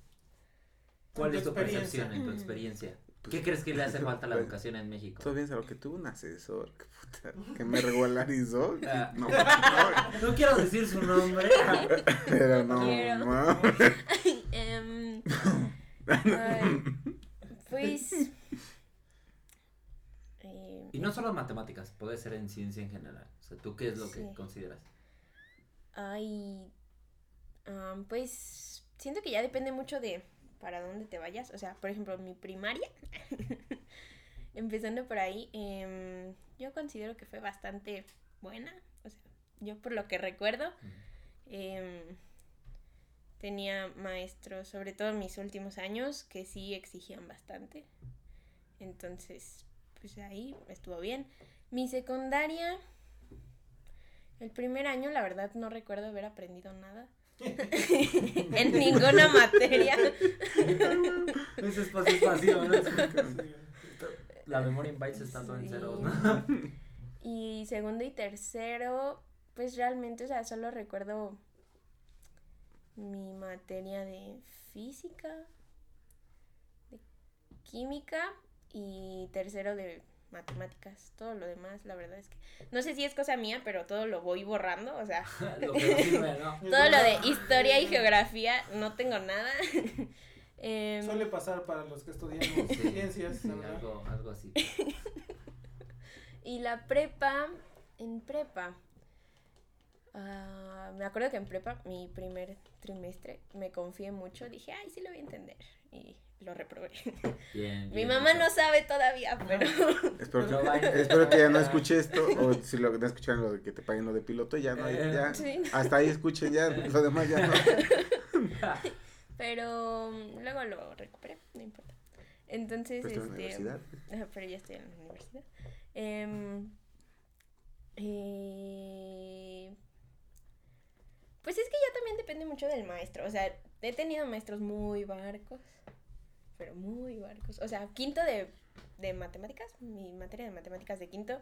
¿Cuál es tu percepción en tu Mm. experiencia? ¿Qué crees que le hace falta a la Pues, educación en México? Todo bien, solo que tuve un asesor que, puta, que me regularizó. Ah. No, no, No quiero decir su nombre. pero no, Quiero. no. em, pues. Y no solo en matemáticas, puede ser en ciencia en general. O sea, ¿tú qué es lo que consideras? Ay, pues siento que ya depende mucho de para dónde te vayas. O sea, por ejemplo, mi primaria, empezando por ahí, em, yo considero que fue bastante buena. O sea, yo por lo que recuerdo, em, tenía maestros, sobre todo en mis últimos años, que sí exigían bastante. Entonces, pues ahí estuvo bien. Mi secundaria, el primer año, la verdad, no recuerdo haber aprendido nada. en ninguna materia. Ese espacio es vacío, ¿no? La memoria en bytes está todo en Sí. ceros, ¿no? Y segundo y tercero, pues realmente, o sea, solo recuerdo mi materia de física, de química y tercero de matemáticas. Todo lo demás, la verdad es que no sé si es cosa mía, pero todo lo voy borrando, o sea, Lo que no sirve, ¿no? todo lo de historia y geografía no tengo nada. Em, Suele pasar para los que estudiamos Sí, ciencias, sí, algo, algo así. Y la prepa, en prepa, ah, me acuerdo que en prepa, mi primer trimestre, me confié mucho, dije, ay, sí lo voy a entender, y lo reprobé. Bien, Mi mamá no sabe todavía, pero... Espero Pero que, espero que ya no escuche esto, o si lo no escucharon lo de que te paguen lo de piloto, ya no, Eh. ya, Sí. hasta ahí escuchen ya, lo demás ya no. Pero mm, luego lo recuperé, no importa. Entonces, Pues, en la este... universidad. Pero ya estoy en la universidad. Em, eh, pues es que ya también depende mucho del maestro. O sea, he tenido maestros muy barcos, pero muy barcos. O sea, quinto de, de matemáticas, mi materia de matemáticas de quinto,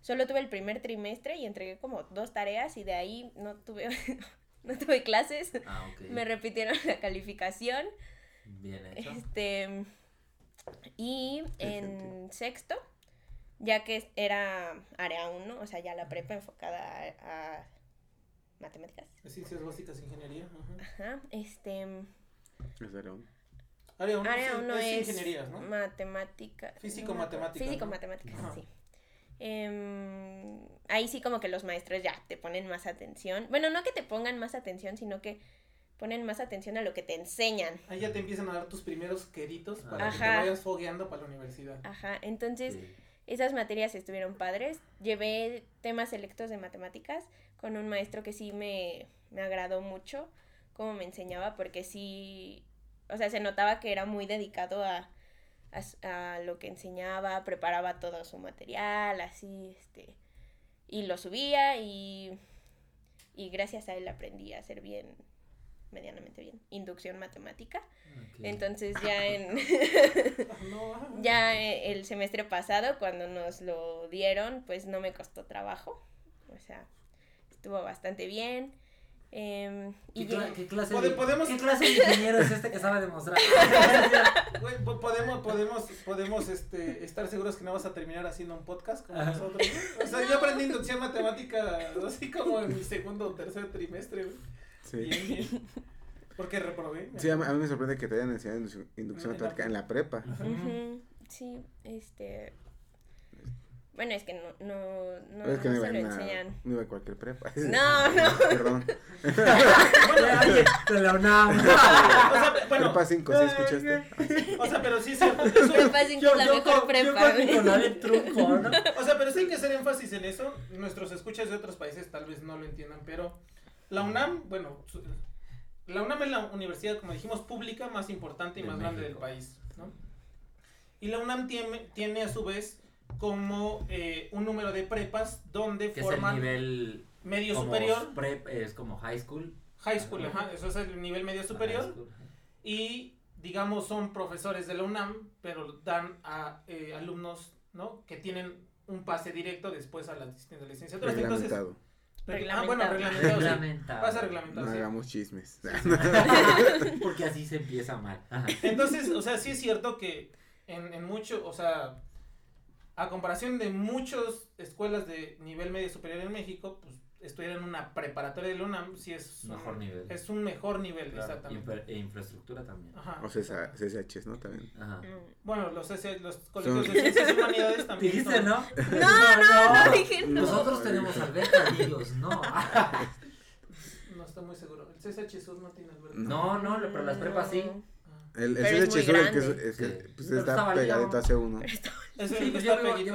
solo tuve el primer trimestre y entregué como dos tareas y de ahí no tuve, no tuve clases. Ah, ok. Me repitieron la calificación. Bien hecho. Este. Y en sexto, ya que era área 1, o sea, ya la prepa enfocada a, a matemáticas. Ciencias básicas, ingeniería. ajá. Ajá, este. Ese era un- Área 1 Área 1 es, es ingenierías, ¿no? matemática. Físico, no me acuerdo. matemática, Físico, ¿no? matemáticas, Ajá. sí. Em, ahí sí como que los maestros ya te ponen más atención. Bueno, no que te pongan más atención, sino que ponen más atención a lo que te enseñan. Ahí ya te empiezan a dar tus primeros queritos para que te Ajá. vayas fogueando para la universidad. Ajá, entonces Sí. esas materias estuvieron padres. Llevé temas selectos de matemáticas con un maestro que sí me, me agradó mucho cómo me enseñaba, porque sí, o sea, se notaba que era muy dedicado a, a lo que enseñaba, preparaba todo su material, así, este, y lo subía y, y gracias a él aprendí a hacer bien, medianamente bien, inducción matemática. Entonces ya en... Ah. Ya eh, el semestre pasado, cuando nos lo dieron, pues no me costó trabajo. O sea, estuvo bastante bien. Em, y ¿Qué, cla- ya- qué clase de, podemos- ¿Qué clase de ingeniero es este que sabe demostrar? Güey, podemos, podemos, podemos este, estar seguros que no vas a terminar haciendo un podcast como nosotros. O sea, yo aprendí inducción matemática así como en mi segundo o tercer trimestre. güey. Sí. Bien, bien. Porque reprobé. Sí, a mí, a mí me sorprende que te hayan enseñado inducción, inducción En la matemática en la prepa. Ujú, sí, este... Bueno, es que no, no, no, es que no no se iba, lo enseñan. no iba a cualquier prepa. No, no. Perdón. De la UNAM. O sea, bueno, Prepa 5, ¿sí escuchaste? o sea, pero sí es cierto. eso- Prepa 5 es la mejor con- yo prepa. con trunco, ¿no? O sea, pero sí hay que hacer énfasis en eso. Nuestros escuchas de otros países tal vez no lo entiendan, pero la UNAM, bueno, la UNAM es la universidad, como dijimos, pública más importante y De más grande del país, ¿no? Y la UNAM tiene, tiene a su vez como eh, un número de prepas donde Que es el forman nivel medio como superior, prep, es como high school. high school, Ajá. ajá, eso es el nivel medio superior, school, y digamos son profesores de la UNAM, pero dan a eh, alumnos, ¿no? Que tienen un pase directo después a la, a la licenciatura. Entonces, Reglamentado. regla- ah, bueno, Reglamentado. reglamentado, sí. Reglamentado. Pasa No sí. hagamos chismes. Porque así se empieza mal. Ajá. Entonces, o sea, sí es cierto que en, en mucho, o sea, a comparación de muchas escuelas de nivel medio superior en México, pues estudiar en una preparatoria de la UNAM sí es Mejor un, nivel. Es un mejor nivel, Claro, exactamente. infra- e infraestructura también. Ajá. O CSA CSHs, ¿no? También. Ajá. Mm. Bueno, los, CC los colegios de ciencias y humanidades también. Dijiste, son- ¿no? No, no, no dije no. Nosotros tenemos alberca, ellos no. No estoy muy seguro. El CSH Sur no tiene alberca. No, no, pero las prepas sí. El, el Pero es muy Sur, el que es, grande. es que, Sí. pues está pegadito hace uno. Es Sí, el que pues está pegadito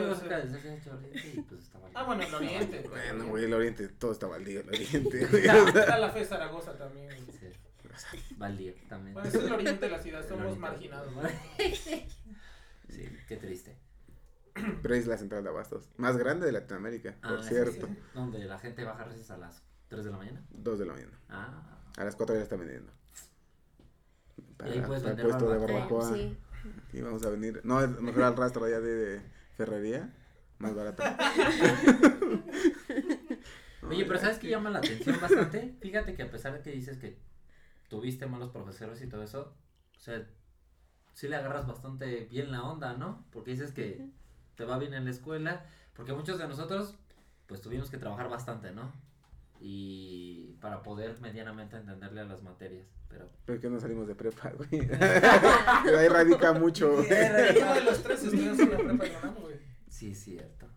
pues. Ah, bueno, el Oriente. Bueno, güey, el Oriente, todo está baldío, el Oriente. Está, está la FE Zaragoza también. Sí. Valdía también. Bueno, ese es el oriente de la ciudad, somos marginados. ¿no? Sí, qué triste. Pero es la central de abastos. Más grande de Latinoamérica, por Ah, cierto. sí. Donde la gente baja a veces a las 3 de la mañana. Dos de la mañana. Ah. A las cuatro ya está vendiendo. Y ahí puedes para vender puesto de barbacoa. barbacoa. Sí. Y vamos a venir. No, es mejor al rastro allá de, de ferrería. Más barato. Oye, pero ¿sabes qué llama la atención bastante? Fíjate que a pesar de que dices que tuviste malos profesores y todo eso, o sea, sí le agarras bastante bien la onda, ¿no? Porque dices que te va bien en la escuela, porque muchos de nosotros, pues tuvimos que trabajar bastante, ¿no? Y para poder medianamente entenderle a las materias, pero... Pero que no salimos de prepa, güey. Pero ahí radica mucho, güey. Uno de los tres estudios en la prepa UNAM, güey. Sí, es cierto.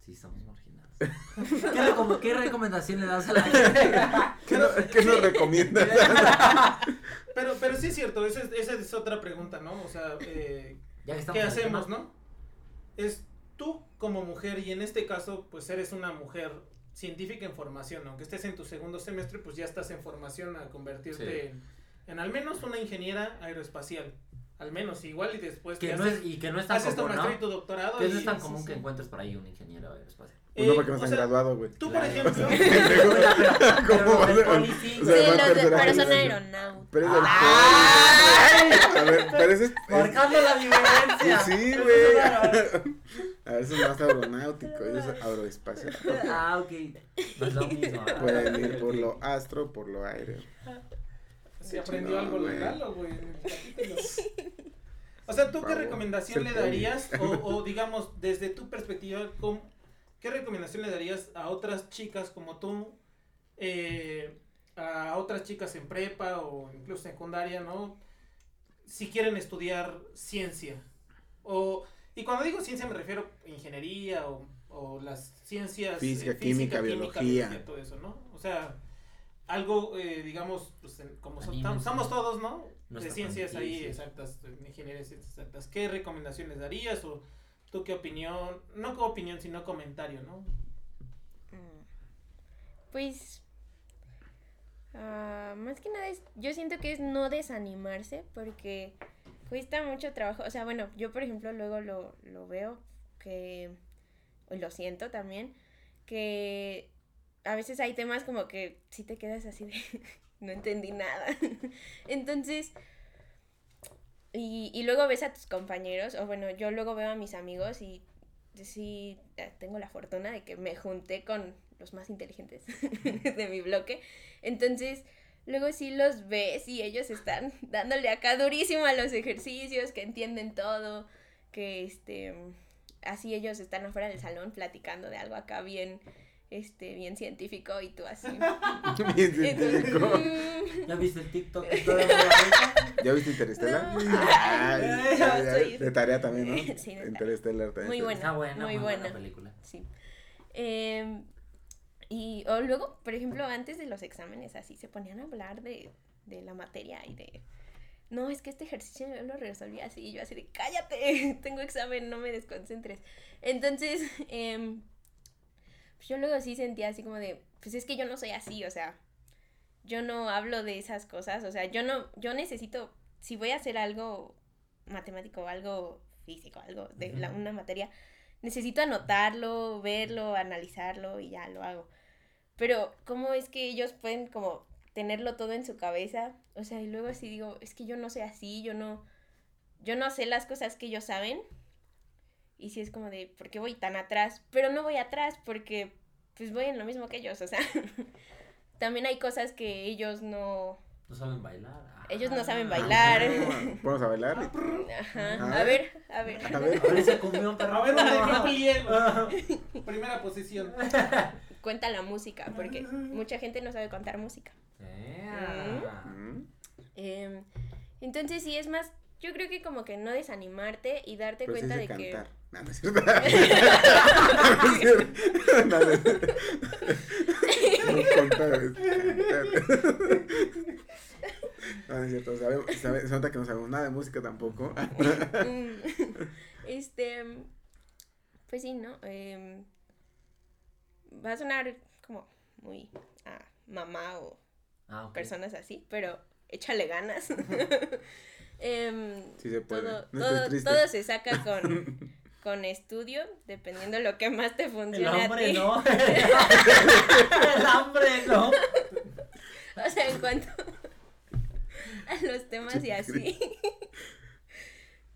Sí, estamos marginados. ¿Qué, recom- qué recomendación le das a la gente? ¿Qué, no- qué nos recomiendas? Pero, pero sí es cierto, esa es, esa es otra pregunta, ¿no? O sea, eh, ¿qué hacemos, no? Es tú como mujer, y en este caso, pues eres una mujer científica en formación, aunque estés en tu segundo semestre, pues ya estás en formación a convertirte Sí. en, en al menos una ingeniera aeroespacial. Al menos, igual y después Que no haces, es, y que no es tan haces tu común, maestría y ¿no? tu doctorado. Que no y- es tan común sí, que sí. encuentres por ahí un ingeniero aeroespacial. Pues no, Eh, porque no se han sea, graduado, güey. Tú, por ejemplo, ¿Cómo va a sí. Los de, pero son aeronautas. Pero es. A ver, pero ese es. es- Marcando la diferencia. Sí, güey. A ver, eso es más aeronáutico, eso es aeroespacial. Ah, ok. No es lo mismo. Pueden ir por lo astro, por lo aéreo. se aprendió No, algo legal, o, güey, en el capítulo. O sea, ¿tú qué recomendación le darías? O, o digamos, desde tu perspectiva, ¿cómo- ¿qué recomendación le darías a otras chicas como tú? eh, a otras chicas en prepa o incluso secundaria, ¿no? Si quieren estudiar ciencia. O, y cuando digo ciencia me refiero a ingeniería o, o las ciencias... eh, Física, química, biología. todo eso, ¿no? O sea, algo, eh, digamos, pues, como somos todos, ¿no? de ciencias ahí exactas, ingeniería exactas. ¿Qué recomendaciones darías o tú qué opinión? No como opinión, sino comentario, ¿no? Mm. Pues, ah, más que nada es, yo siento que es no desanimarse porque cuesta mucho trabajo. O sea, bueno, yo por ejemplo luego lo, lo veo que, lo siento también, que a veces hay temas como que si te quedas así de, no entendí nada. Entonces, y, y luego ves a tus compañeros, o bueno, yo luego veo a mis amigos y sí tengo la fortuna de que me junté con los más inteligentes de mi bloque. Entonces, luego sí los ves y ellos están dándole acá durísimo a los ejercicios, que entienden todo, que este así ellos están afuera del salón platicando de algo acá bien este bien científico y tú así. Bien científico. ¿Ya viste el TikTok? ¿Ya viste Interstellar? No. Ay, No, ya, ya, soy- de tarea también, ¿no? Sí, de tarea. Interstellar también. Muy está- buena. Está buena, muy muy buena buena. película. Sí. Em, y o luego, por ejemplo, antes de los exámenes, así se ponían a hablar de, de la materia y de. No, es que este ejercicio yo lo resolví así. Y yo así de, cállate, tengo examen, no me desconcentres. Entonces, pues yo luego sí sentía así como de, pues es que yo no soy así, o sea, yo no hablo de esas cosas, o sea, yo no, yo necesito, si voy a hacer algo matemático, algo físico, algo de la, una materia, necesito anotarlo, verlo, analizarlo y ya lo hago. Pero, ¿cómo es que ellos pueden como tenerlo todo en su cabeza? O sea, y luego así digo, es que yo no sé así, yo no, yo no sé las cosas que ellos saben. Y si es como de, ¿por qué voy tan atrás? Pero no voy atrás porque pues voy en lo mismo que ellos, o sea, también hay cosas que ellos no, No saben bailar. Ah. ellos no saben bailar. Vamos a bailar. Ajá. A A ver. ver, a ver. A ver. A ver ese cumbión, perro. A ver. Primera posición. Cuenta la música, porque mucha gente no sabe contar música. Yeah. Mm. Em, entonces sí es más, yo creo que como que no desanimarte y darte Pero cuenta de dice que... cantar. No, no es cierto. No es cierto. No, no es cierto. No, contar es cantar. No, no es cierto. Sabemos- sabe- se nota que no sabemos nada de música tampoco. Mm, este, pues sí, ¿no? Em, va a sonar como muy a mamá o Ah, personas así, pero échale ganas. Em, Sí se puede. todo, No estés todo, triste. todo se saca con, con estudio, dependiendo lo que más te El funcione a hambre ti. no. El hambre no. O sea, en cuanto a los temas y así.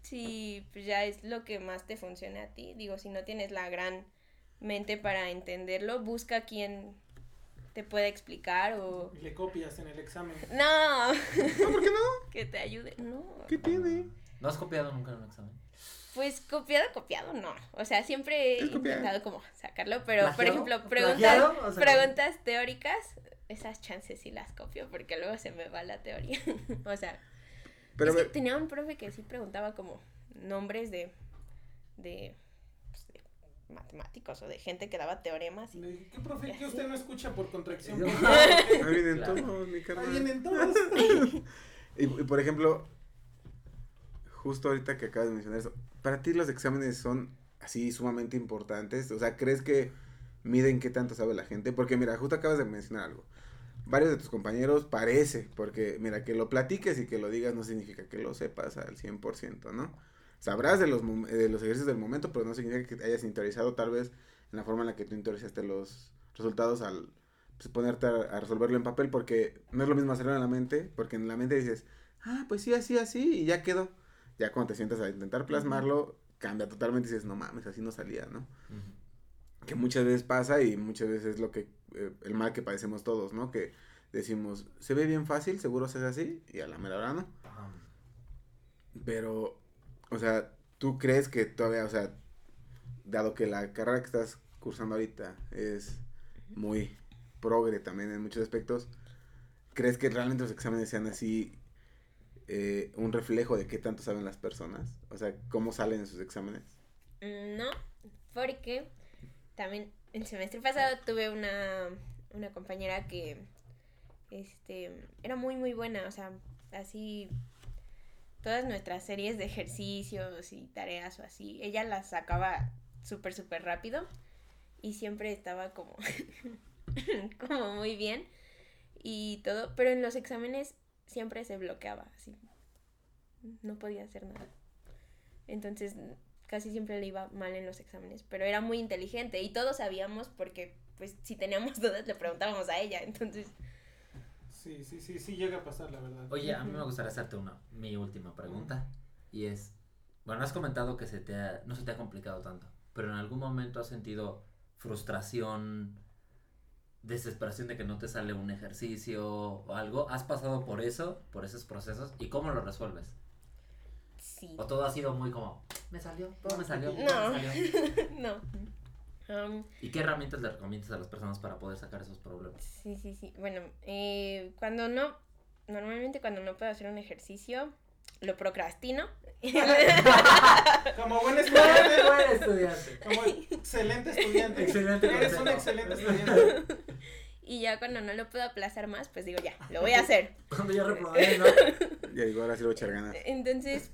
Sí, pues ya es lo que más te funcione a ti. Digo, si no tienes la gran mente para entenderlo, busca quien te pueda explicar o... Le copias en el examen. No, ¿Por qué no? que te ayude. No. ¿Qué tiene? ¿No has copiado nunca en un examen? Pues copiado, copiado, no. O sea, siempre he intentado como sacarlo, pero por ejemplo, preguntas, ¿Plagiado? O sea, preguntas teóricas, esas chances sí las copio porque luego se me va la teoría. o sea, Pero es que tenía un profe que sí preguntaba como nombres de, de matemáticos o de gente que daba teoremas. Y, dije, ¿qué profe? ¿Qué usted no escucha por contracción? Yo- ahí vienen Claro. todos, mi Ahí carnal. vienen todos. Y, y, por ejemplo, justo ahorita que acabas de mencionar eso, ¿para ti los exámenes son así sumamente importantes? O sea, ¿crees que miden qué tanto sabe la gente? Porque mira, justo acabas de mencionar algo. Varios de tus compañeros parece, porque mira, que lo platiques y que lo digas no significa que lo sepas al 100%, ¿no? Sabrás de los, de los ejercicios del momento, pero no significa que te hayas interiorizado tal vez en la forma en la que tú interiorizaste los resultados al pues, ponerte a, a resolverlo en papel, porque no es lo mismo hacerlo en la mente, porque en la mente dices, ah, pues sí, así, así, y ya quedó. Ya cuando te sientas a intentar plasmarlo, cambia totalmente y dices, no mames, así no salía, ¿no? Que muchas veces pasa y muchas veces es lo que, eh, el mal que padecemos todos, ¿no? Que decimos, se ve bien fácil, seguro se hace así, y a la mera hora no. Pero, o sea, ¿tú crees que todavía, o sea, dado que la carrera que estás cursando ahorita es muy progre también en muchos aspectos, ¿crees que realmente los exámenes sean así eh, un reflejo de qué tanto saben las personas? O sea, ¿cómo salen en sus exámenes? no, porque también el semestre pasado tuve una, una compañera que este, era muy, muy buena, o sea, así todas nuestras series de ejercicios y tareas o así, ella las sacaba súper, súper rápido y siempre estaba como, como muy bien y todo, pero en los exámenes siempre se bloqueaba, así, no podía hacer nada. Entonces, casi siempre le iba mal en los exámenes, pero era muy inteligente y todos sabíamos porque, pues, si teníamos dudas le preguntábamos a ella, entonces... Sí, sí, sí, sí llega a pasar, la verdad. Oye, a mí me gustaría hacerte una, mi última pregunta. Y es, bueno, has comentado que se te ha- no se te ha complicado tanto, pero en algún momento has sentido frustración, desesperación de que no te sale un ejercicio o algo. ¿Has pasado por eso, por esos procesos? ¿Y cómo lo resuelves? Sí. ¿O todo ha sido muy como, me salió, todo me salió, No. me salió? no. Um, ¿Y qué herramientas le recomiendas a las personas para poder sacar esos problemas? sí, sí, sí. Bueno, eh, cuando no, normalmente cuando no puedo hacer un ejercicio, lo procrastino. Como buen estudiante. buen estudiante. Como excelente estudiante. Excelente Eres un excelente estudiante. y ya cuando no lo puedo aplazar más, pues digo, ya, lo voy a hacer. Cuando ya reprobé, ¿no? Ya digo, ahora sí lo voy a echar ganas. Entonces,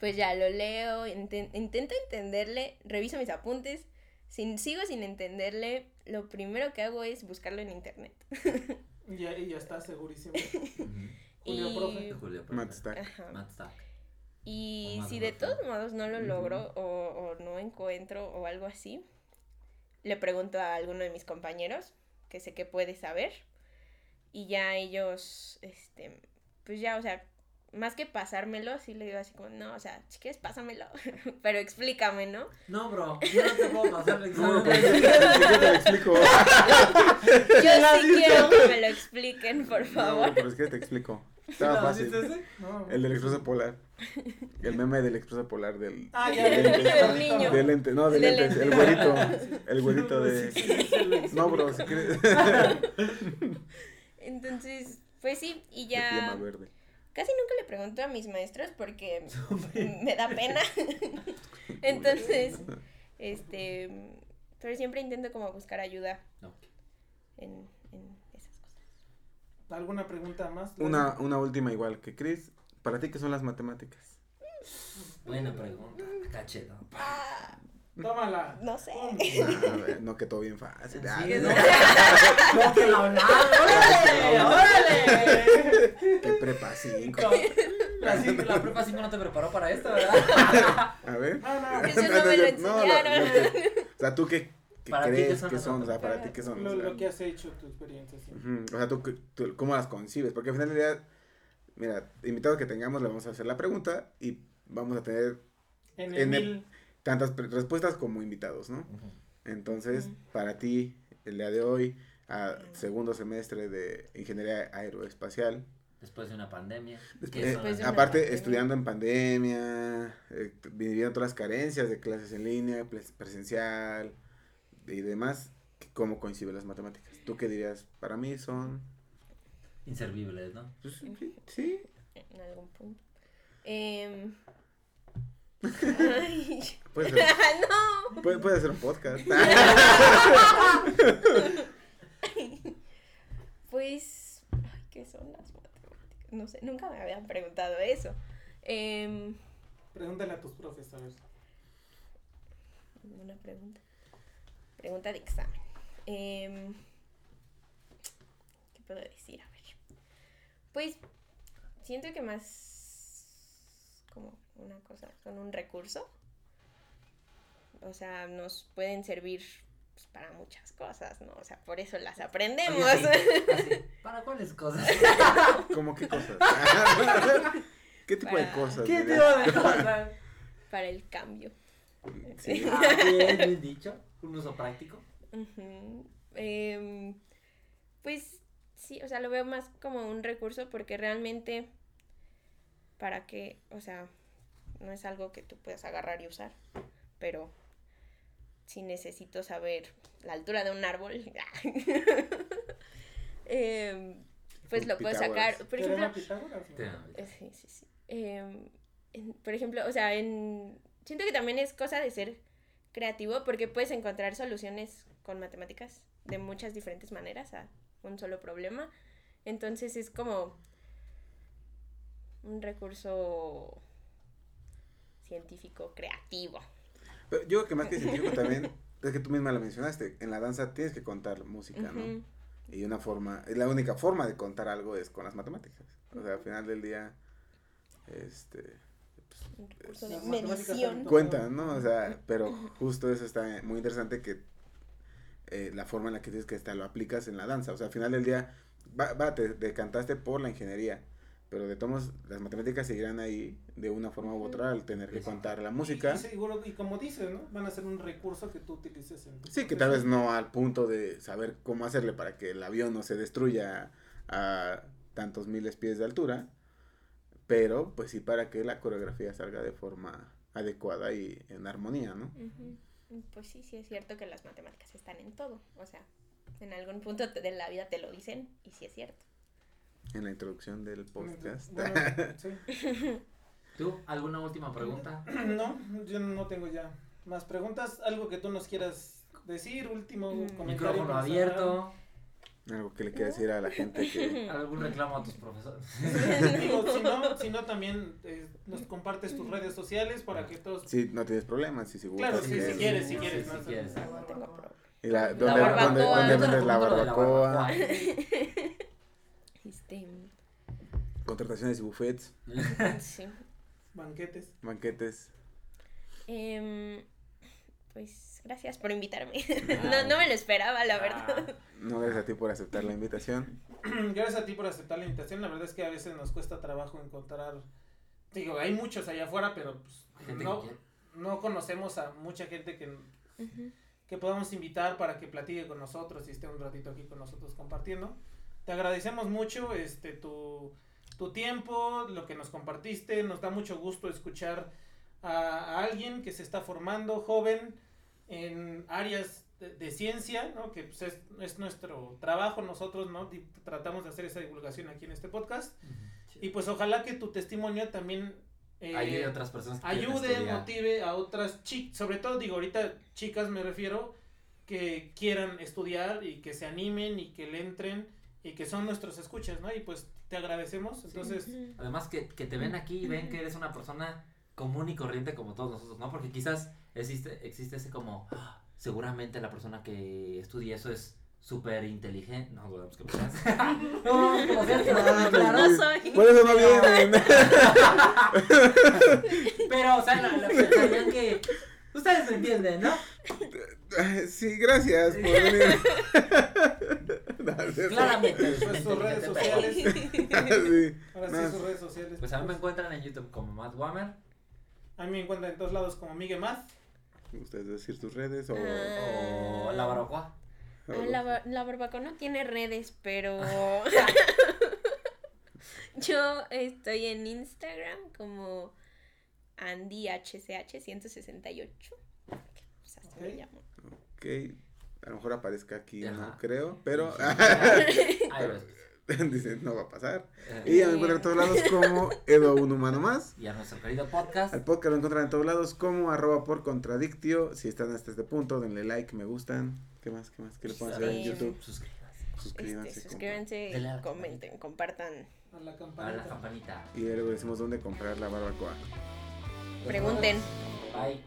pues ya lo leo, inten- intento entenderle, reviso mis apuntes. Si sigo sin entenderle, lo primero que hago es buscarlo en internet. Y ya, y ya está segurísimo. Julio, y, profe. Julio, profe. Matt Stack. Ajá. Matt Stack. Y si de todos modos no lo logro o, o no encuentro o algo así, le pregunto a alguno de mis compañeros que sé que puede saber y ya ellos, este, pues ya, o sea, más que pasármelo, sí le digo así como, no, o sea, si quieres pásamelo, pero explícame, ¿no? No, bro, yo no te puedo pasar el No, examen. pues, yo te lo explico. Yo sí quiero que me lo expliquen, por No, favor. pero es que te explico. Estaba ¿No fácil. No. El del expreso polar. El meme del expreso polar del. Ah, ya, del niño. Del lente, no, del lente, el güerito. El güerito de. Sí, sí, sí, lo No, bro, si quieres. Entonces, pues sí, y ya verde. Casi nunca le pregunto a mis maestros porque me da pena. Entonces, este, pero siempre intento como buscar ayuda No. en, en esas cosas. ¿Alguna pregunta más? Una, una última igual que Chris. ¿Para ti qué son las matemáticas? Buena pregunta. Cacheto. Tómala. No sé. Ah, ver, no, que todo bien fácil. Ah, Sí, no. no. No, que la hablaba. ¡Órale! ¡Órale! Qué prepa 5. La, la prepa 5 no te preparó para esto, ¿verdad? A ver. No, no. Eso no me lo no, enseñaron. que- o sea, ¿tú qué, qué Para ti, ¿qué crees son que son? O sea, para ti qué son? Lo, O sea, lo que has hecho, tu experiencia. Sí. O sea, ¿tú, tú cómo las concibes? Porque al final del día, mira, invitados que tengamos, le vamos a hacer la pregunta y vamos a tener En En el el- mil. Tantas respuestas como invitados, ¿no? Entonces, para ti, el día de hoy, a segundo semestre de Ingeniería Aeroespacial, Después de una pandemia. Después- ¿qué eh, de una aparte pandemia. estudiando en pandemia, eh, viviendo todas las carencias de clases en línea, pres- presencial y demás, ¿cómo coinciden las matemáticas? ¿Tú qué dirías? Para mí son... Inservibles, ¿no? pues, sí. En algún punto. Em, ay, Puede ser, no. puede, puede ser un podcast. Pues, ay, ¿qué son las matemáticas? No sé, nunca me habían preguntado eso. Em, Pregúntale a tus profesores. una pregunta. Pregunta de examen. Em, ¿Qué puedo decir? A ver. Pues, siento que más como una cosa, son un recurso. O sea, nos pueden servir pues, para muchas cosas, ¿no? O sea, por eso las aprendemos. Así, ¿Para cuáles cosas? ¿Cómo qué cosas? ¿Qué tipo de cosas? ¿Qué iba a dejar? para el cambio. Sí. Ah, bien, dicho. Un uso práctico. Em, pues sí, o sea, lo veo más como un recurso porque realmente para que, o sea, no es algo que tú puedas agarrar y usar, pero si necesito saber la altura de un árbol, em, pues lo puedo sacar. Por ¿Teorema ejemplo, eh, Sí, sí, sí. Em, en- por ejemplo, o sea, en... siento que también es cosa de ser creativo porque puedes encontrar soluciones con matemáticas de muchas diferentes maneras a un solo problema. Entonces es como un recurso científico creativo. Pero yo creo que más que científico también, es que tú misma lo mencionaste, en la danza tienes que contar música, ¿no? Y una forma, la única forma de contar algo es con las matemáticas. O sea, al final del día, este, Un recurso de Las matemáticas medición. cuentan, ¿no? O sea, pero justo eso está muy interesante que eh, la forma en la que tienes que estar lo aplicas en la danza. O sea, al final del día, va, va te decantaste por la ingeniería, pero de todos las matemáticas seguirán ahí de una forma u otra al tener que Sí. contar la música. y seguro, y como dices, ¿no? Van a ser un recurso que tú utilices en tu Sí, que tal vez no al punto de saber cómo hacerle para que el avión no se destruya a tantos miles pies de altura, pero pues sí para que la coreografía salga de forma adecuada y en armonía, ¿no? Pues sí, sí es cierto que las matemáticas están en todo. O sea, en algún punto de la vida te lo dicen y sí es cierto. En la introducción del podcast. Bueno, sí. ¿Tú? ¿Alguna última pregunta? No, yo no tengo ya más preguntas. Algo que tú nos quieras decir, último Mm. comentario. Micrófono abierto. Algo que le quiera decir a la gente que... ¿Algún reclamo a tus profesores? Digo, si no, si no también eh, nos compartes tus redes sociales para que todos... Si no tienes problemas, si, si Claro, gustas, sí, que- si quieres, si Sí, quieres. si ¿no? quieres. No tengo problema. Y la, La ¿dónde, barbacoa. dónde, dónde vendes la lo de barbacoa? Contrataciones y buffets, Sí. Banquetes. banquetes. Em, pues gracias por invitarme. no, no me lo esperaba, la verdad. No, gracias a ti por aceptar la invitación. Gracias a ti por aceptar la invitación. La verdad es que a veces nos cuesta trabajo encontrar. Digo, hay muchos allá afuera, pero pues, no, no conocemos a mucha gente que, que podamos invitar para que platique con nosotros y esté un ratito aquí con nosotros compartiendo. Te agradecemos mucho este tu, tu tiempo, lo que nos compartiste. Nos da mucho gusto escuchar a, a alguien que se está formando, joven, en áreas de, de ciencia, ¿no? que pues, es, es nuestro trabajo nosotros, ¿no? Di- tratamos de hacer esa divulgación aquí en este podcast. Y pues ojalá que tu testimonio también eh, Ayude a otras personas que quieren ayude, motive a otras chicas, sobre todo digo ahorita chicas me refiero, que quieran estudiar y que se animen y que le entren y que son nuestros escuchas, ¿no? Y pues te agradecemos, entonces. Además que, que te ven aquí y ven que eres una persona común y corriente como todos nosotros, ¿no? Porque quizás existe, existe ese como, "Ah, seguramente la persona que estudia eso es súper inteligente. No, dudamos que seas. no, que lo seas, claro. No soy. Por eso no vienen. Pero, o sea, la, la pensarían que ustedes me entienden, ¿no? Sí, gracias por venir. Claramente. pues sus redes sociales, Sí. ahora sí sus redes sociales. Pues a mí me encuentran en YouTube como Matt Wammer A mí me encuentran en todos lados como Miguel Math. ¿Me gusta decir tus redes o...? Ah. o La Barbacoa. Ah, la, ba- la barbacoa no tiene redes, pero yo estoy en Instagram como AndyHCH168. Pues así me Ok. llamo. Ok, a lo mejor aparezca aquí, no creo, pero dicen no va a pasar. Eh, Y ya me encuentran en todos lados como Edo Un Humano Más. Y a nuestro querido podcast. Al podcast lo encuentran en todos lados como arroba por contradictio. Si están hasta este punto, denle like, me gustan. ¿Qué más? ¿Qué más? ¿Qué le puedo hacer en. YouTube? Suscríbanse. Suscríbanse. Este, suscríbanse, comenten, compartan, A la A la campanita. campanita. Y luego decimos dónde comprar la barbacoa. pregunten. Bye.